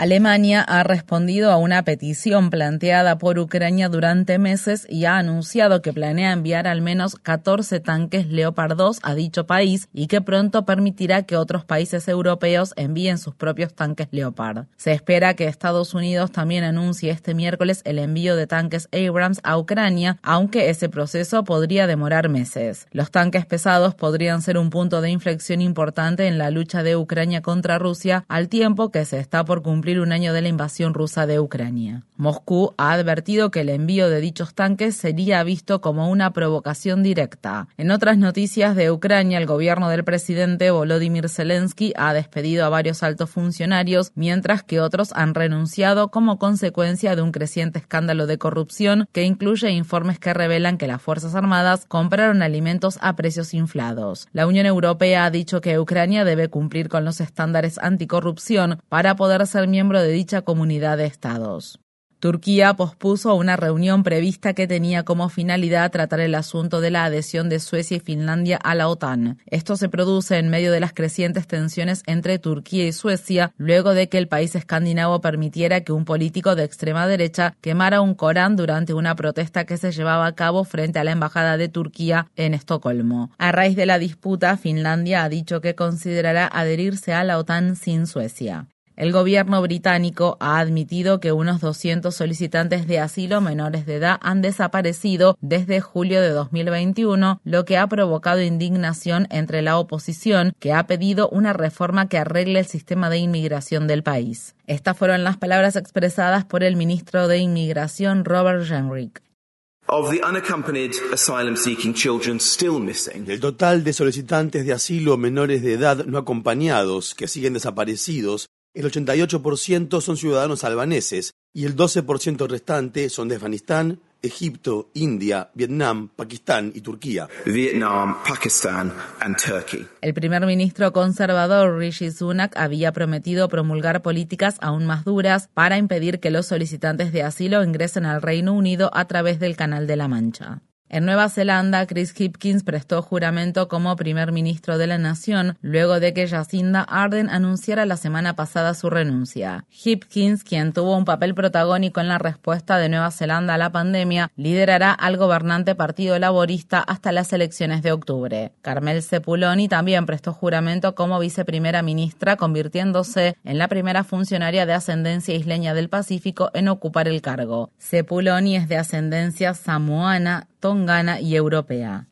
Alemania ha respondido a una petición planteada por Ucrania durante meses y ha anunciado que planea enviar al menos 14 tanques Leopard 2 a dicho país y que pronto permitirá que otros países europeos envíen sus propios tanques Leopard. Se espera que Estados Unidos también anuncie este miércoles el envío de tanques Abrams a Ucrania, aunque ese proceso podría demorar meses. Los tanques pesados podrían ser un punto de inflexión importante en la lucha de Ucrania contra Rusia al tiempo que se está por cumplir un año de la invasión rusa de Ucrania. Moscú ha advertido que el envío de dichos tanques sería visto como una provocación directa. En otras noticias de Ucrania, el gobierno del presidente Volodymyr Zelensky ha despedido a varios altos funcionarios, mientras que otros han renunciado como consecuencia de un creciente escándalo de corrupción que incluye informes que revelan que las Fuerzas Armadas compraron alimentos a precios inflados. La Unión Europea ha dicho que Ucrania debe cumplir con los estándares anticorrupción para poder ser miembro miembro de dicha comunidad de estados. Turquía pospuso una reunión prevista que tenía como finalidad tratar el asunto de la adhesión de Suecia y Finlandia a la OTAN. Esto se produce en medio de las crecientes tensiones entre Turquía y Suecia, luego de que el país escandinavo permitiera que un político de extrema derecha quemara un Corán durante una protesta que se llevaba a cabo frente a la embajada de Turquía en Estocolmo. A raíz de la disputa, Finlandia ha dicho que considerará adherirse a la OTAN sin Suecia. El gobierno británico ha admitido que unos 200 solicitantes de asilo menores de edad han desaparecido desde julio de 2021, lo que ha provocado indignación entre la oposición, que ha pedido una reforma que arregle el sistema de inmigración del país. Estas fueron las palabras expresadas por el ministro de Inmigración Robert Jenrick. Del total de solicitantes de asilo menores de edad no acompañados que siguen desaparecidos, el 88% son ciudadanos albaneses y el 12% restante son de Afganistán, Egipto, India, Vietnam, Pakistán y Turquía. Vietnam, Pakistán and Turkey. El primer ministro conservador Rishi Sunak había prometido promulgar políticas aún más duras para impedir que los solicitantes de asilo ingresen al Reino Unido a través del Canal de la Mancha. En Nueva Zelanda, Chris Hipkins prestó juramento como primer ministro de la nación luego de que Jacinda Ardern anunciara la semana pasada su renuncia. Hipkins, quien tuvo un papel protagónico en la respuesta de Nueva Zelanda a la pandemia, liderará al gobernante Partido Laborista hasta las elecciones de octubre. Carmel Sepuloni también prestó juramento como viceprimera ministra, convirtiéndose en la primera funcionaria de ascendencia isleña del Pacífico en ocupar el cargo. Sepuloni es de ascendencia samoana, tongana y europea.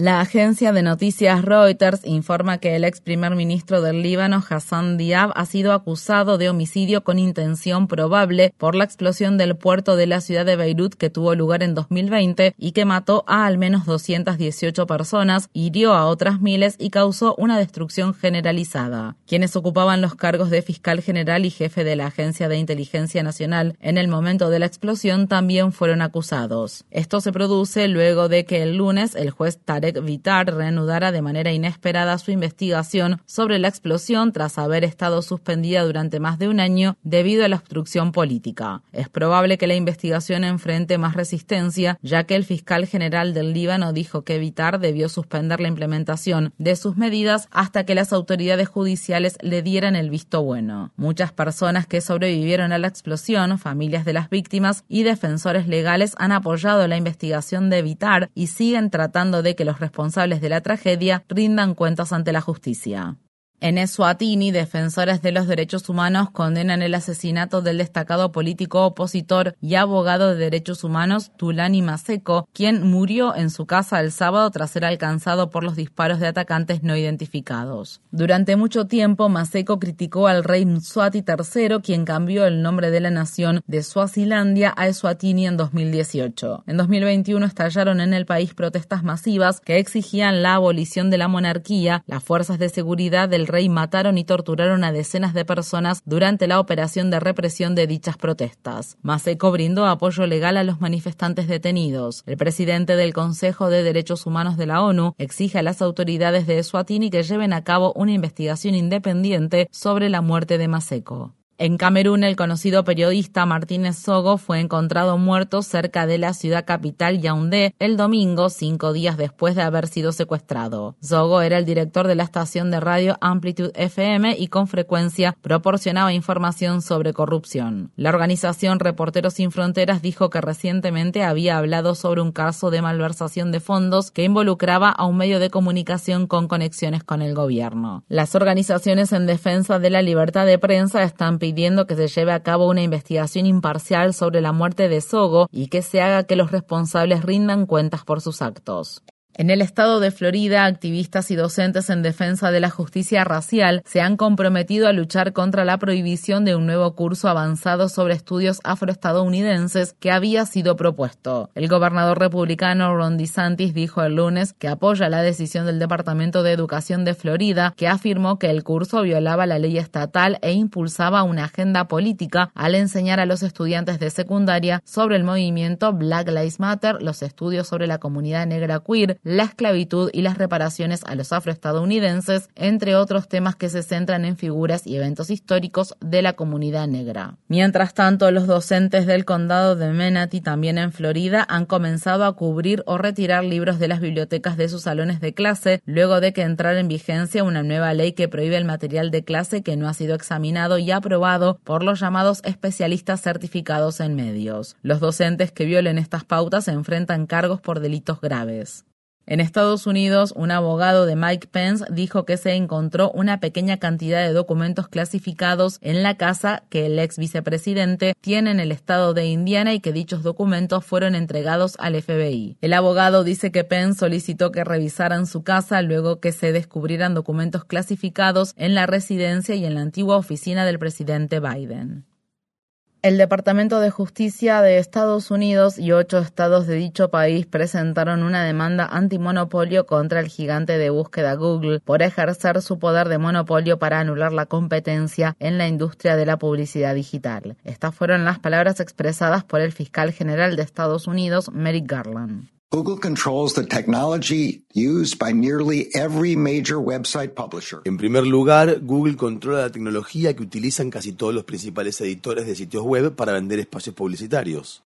La agencia de noticias Reuters informa que el ex primer ministro del Líbano, Hassan Diab, ha sido acusado de homicidio con intención probable por la explosión del puerto de la ciudad de Beirut que tuvo lugar en 2020 y que mató a al menos 218 personas, hirió a otras miles y causó una destrucción generalizada. Quienes ocupaban los cargos de fiscal general y jefe de la Agencia de Inteligencia Nacional en el momento de la explosión también fueron acusados. Esto se produce luego de que el lunes el juez Tarek Vitar reanudara de manera inesperada su investigación sobre la explosión tras haber estado suspendida durante más de un año debido a la obstrucción política. Es probable que la investigación enfrente más resistencia, ya que el fiscal general del Líbano dijo que Vitar debió suspender la implementación de sus medidas hasta que las autoridades judiciales le dieran el visto bueno. Muchas personas que sobrevivieron a la explosión, familias de las víctimas y defensores legales han apoyado la investigación de Vitar y siguen tratando de que los responsables de la tragedia rindan cuentas ante la justicia. En Eswatini, defensores de los derechos humanos condenan el asesinato del destacado político opositor y abogado de derechos humanos Tulani Maseko, quien murió en su casa el sábado tras ser alcanzado por los disparos de atacantes no identificados. Durante mucho tiempo, Maseko criticó al rey Mswati III, quien cambió el nombre de la nación de Swazilandia a Eswatini en 2018. En 2021 estallaron en el país protestas masivas que exigían la abolición de la monarquía, las fuerzas de seguridad del rey mataron y torturaron a decenas de personas durante la operación de represión de dichas protestas. Maseko brindó apoyo legal a los manifestantes detenidos. El presidente del Consejo de Derechos Humanos de la ONU exige a las autoridades de Eswatini que lleven a cabo una investigación independiente sobre la muerte de Maseko. En Camerún, el conocido periodista Martínez Sogo fue encontrado muerto cerca de la ciudad capital Yaoundé el domingo, cinco días después de haber sido secuestrado. Sogo era el director de la estación de radio Amplitude FM y con frecuencia proporcionaba información sobre corrupción. La organización Reporteros Sin Fronteras dijo que recientemente había hablado sobre un caso de malversación de fondos que involucraba a un medio de comunicación con conexiones con el gobierno. Las organizaciones en defensa de la libertad de prensa están pidiendo que se lleve a cabo una investigación imparcial sobre la muerte de Sogo y que se haga que los responsables rindan cuentas por sus actos. En el estado de Florida, activistas y docentes en defensa de la justicia racial se han comprometido a luchar contra la prohibición de un nuevo curso avanzado sobre estudios afroestadounidenses que había sido propuesto. El gobernador republicano Ron DeSantis dijo el lunes que apoya la decisión del Departamento de Educación de Florida, que afirmó que el curso violaba la ley estatal e impulsaba una agenda política al enseñar a los estudiantes de secundaria sobre el movimiento Black Lives Matter, los estudios sobre la comunidad negra queer, la esclavitud y las reparaciones a los afroestadounidenses, entre otros temas que se centran en figuras y eventos históricos de la comunidad negra. Mientras tanto, los docentes del condado de Menatee, también en Florida, han comenzado a cubrir o retirar libros de las bibliotecas de sus salones de clase, luego de que entrara en vigencia una nueva ley que prohíbe el material de clase que no ha sido examinado y aprobado por los llamados especialistas certificados en medios. Los docentes que violen estas pautas se enfrentan cargos por delitos graves. En Estados Unidos, un abogado de Mike Pence dijo que se encontró una pequeña cantidad de documentos clasificados en la casa que el ex vicepresidente tiene en el estado de Indiana y que dichos documentos fueron entregados al FBI. El abogado dice que Pence solicitó que revisaran su casa luego que se descubrieran documentos clasificados en la residencia y en la antigua oficina del presidente Biden. El Departamento de Justicia de Estados Unidos y ocho estados de dicho país presentaron una demanda antimonopolio contra el gigante de búsqueda Google por ejercer su poder de monopolio para anular la competencia en la industria de la publicidad digital. Estas fueron las palabras expresadas por el fiscal general de Estados Unidos, Merrick Garland. En primer lugar, Google controla la tecnología que utilizan casi todos los principales editores de sitios web para vender espacios publicitarios.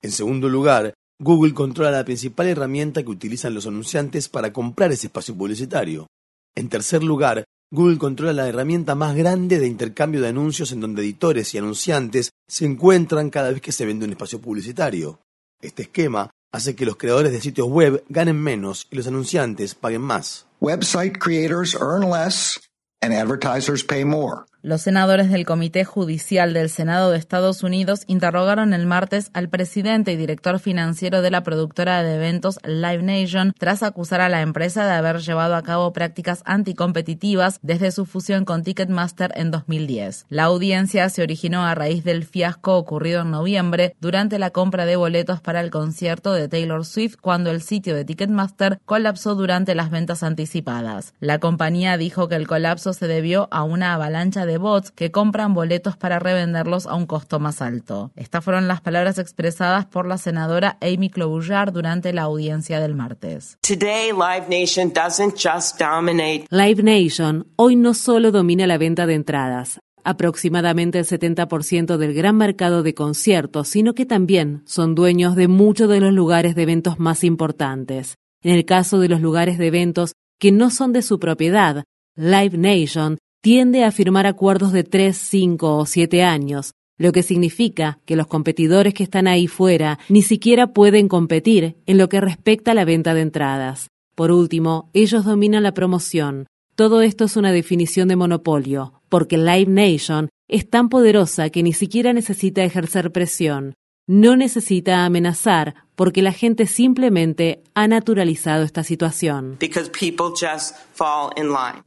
En segundo lugar, Google controla la principal herramienta que utilizan los anunciantes para comprar ese espacio publicitario. En tercer lugar, Google controla la herramienta más grande de intercambio de anuncios en donde editores y anunciantes se encuentran cada vez que se vende un espacio publicitario. Este esquema hace que los creadores de sitios web ganen menos y los anunciantes paguen más. Website creators earn less and advertisers pay more. Los senadores del Comité Judicial del Senado de Estados Unidos interrogaron el martes al presidente y director financiero de la productora de eventos Live Nation tras acusar a la empresa de haber llevado a cabo prácticas anticompetitivas desde su fusión con Ticketmaster en 2010. La audiencia se originó a raíz del fiasco ocurrido en noviembre durante la compra de boletos para el concierto de Taylor Swift cuando el sitio de Ticketmaster colapsó durante las ventas anticipadas. La compañía dijo que el colapso se debió a una avalancha de bots que compran boletos para revenderlos a un costo más alto. Estas fueron las palabras expresadas por la senadora Amy Klobuchar durante la audiencia del martes. Live Nation hoy no solo domina la venta de entradas, aproximadamente el 70% del gran mercado de conciertos, sino que también son dueños de muchos de los lugares de eventos más importantes. En el caso de los lugares de eventos que no son de su propiedad, Live Nation tiende a firmar acuerdos de 3, 5 o 7 años, lo que significa que los competidores que están ahí fuera ni siquiera pueden competir en lo que respecta a la venta de entradas. Por último, ellos dominan la promoción. Todo esto es una definición de monopolio, porque Live Nation es tan poderosa que ni siquiera necesita ejercer presión. No necesita amenazar porque la gente simplemente ha naturalizado esta situación.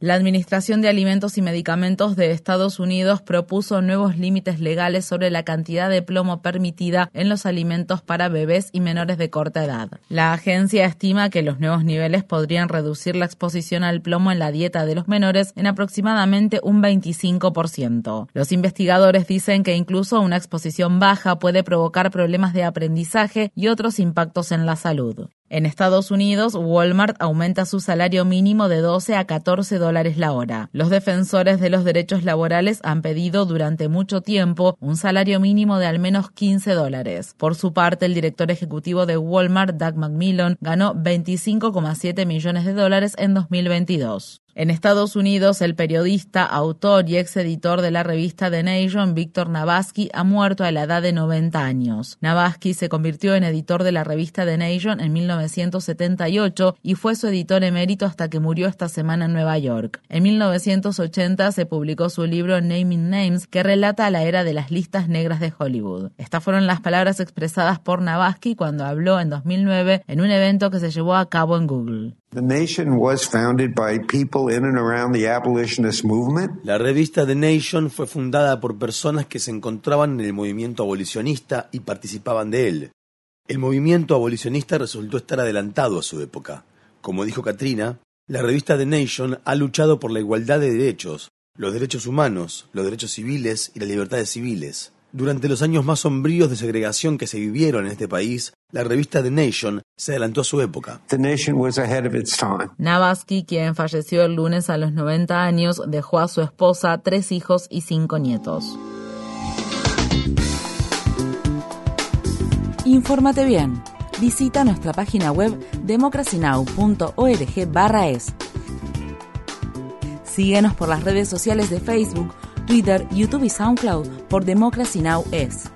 La Administración de Alimentos y Medicamentos de Estados Unidos propuso nuevos límites legales sobre la cantidad de plomo permitida en los alimentos para bebés y menores de corta edad. La agencia estima que los nuevos niveles podrían reducir la exposición al plomo en la dieta de los menores en aproximadamente un 25%. Los investigadores dicen que incluso una exposición baja puede provocar problemas de aprendizaje y otros impactos en la salud. En Estados Unidos, Walmart aumenta su salario mínimo de 12 a 14 dólares la hora. Los defensores de los derechos laborales han pedido durante mucho tiempo un salario mínimo de al menos 15 dólares. Por su parte, el director ejecutivo de Walmart, Doug McMillan, ganó 25,7 millones de dólares en 2022. En Estados Unidos, el periodista, autor y ex editor de la revista The Nation, Víctor Navasky, ha muerto a la edad de 90 años. Navasky se convirtió en editor de la revista The Nation en 1978 y fue su editor emérito hasta que murió esta semana en Nueva York. En 1980 se publicó su libro Naming Names, que relata la era de las listas negras de Hollywood. Estas fueron las palabras expresadas por Navasky cuando habló en 2009 en un evento que se llevó a cabo en Google. La revista The Nation fue fundada por personas que se encontraban en el movimiento abolicionista y participaban de él. El movimiento abolicionista resultó estar adelantado a su época. Como dijo Katrina, la revista The Nation ha luchado por la igualdad de derechos, los derechos humanos, los derechos civiles y las libertades civiles. Durante los años más sombríos de segregación que se vivieron en este país, la revista The Nation se adelantó a su época. The Nation was ahead of its time. Navasky, quien falleció el lunes a los 90 años, dejó a su esposa, tres hijos y cinco nietos. Infórmate bien. Visita nuestra página web democracynow.org/es. Síguenos por las redes sociales de Facebook, Twitter, YouTube y SoundCloud por Democracy Now! es.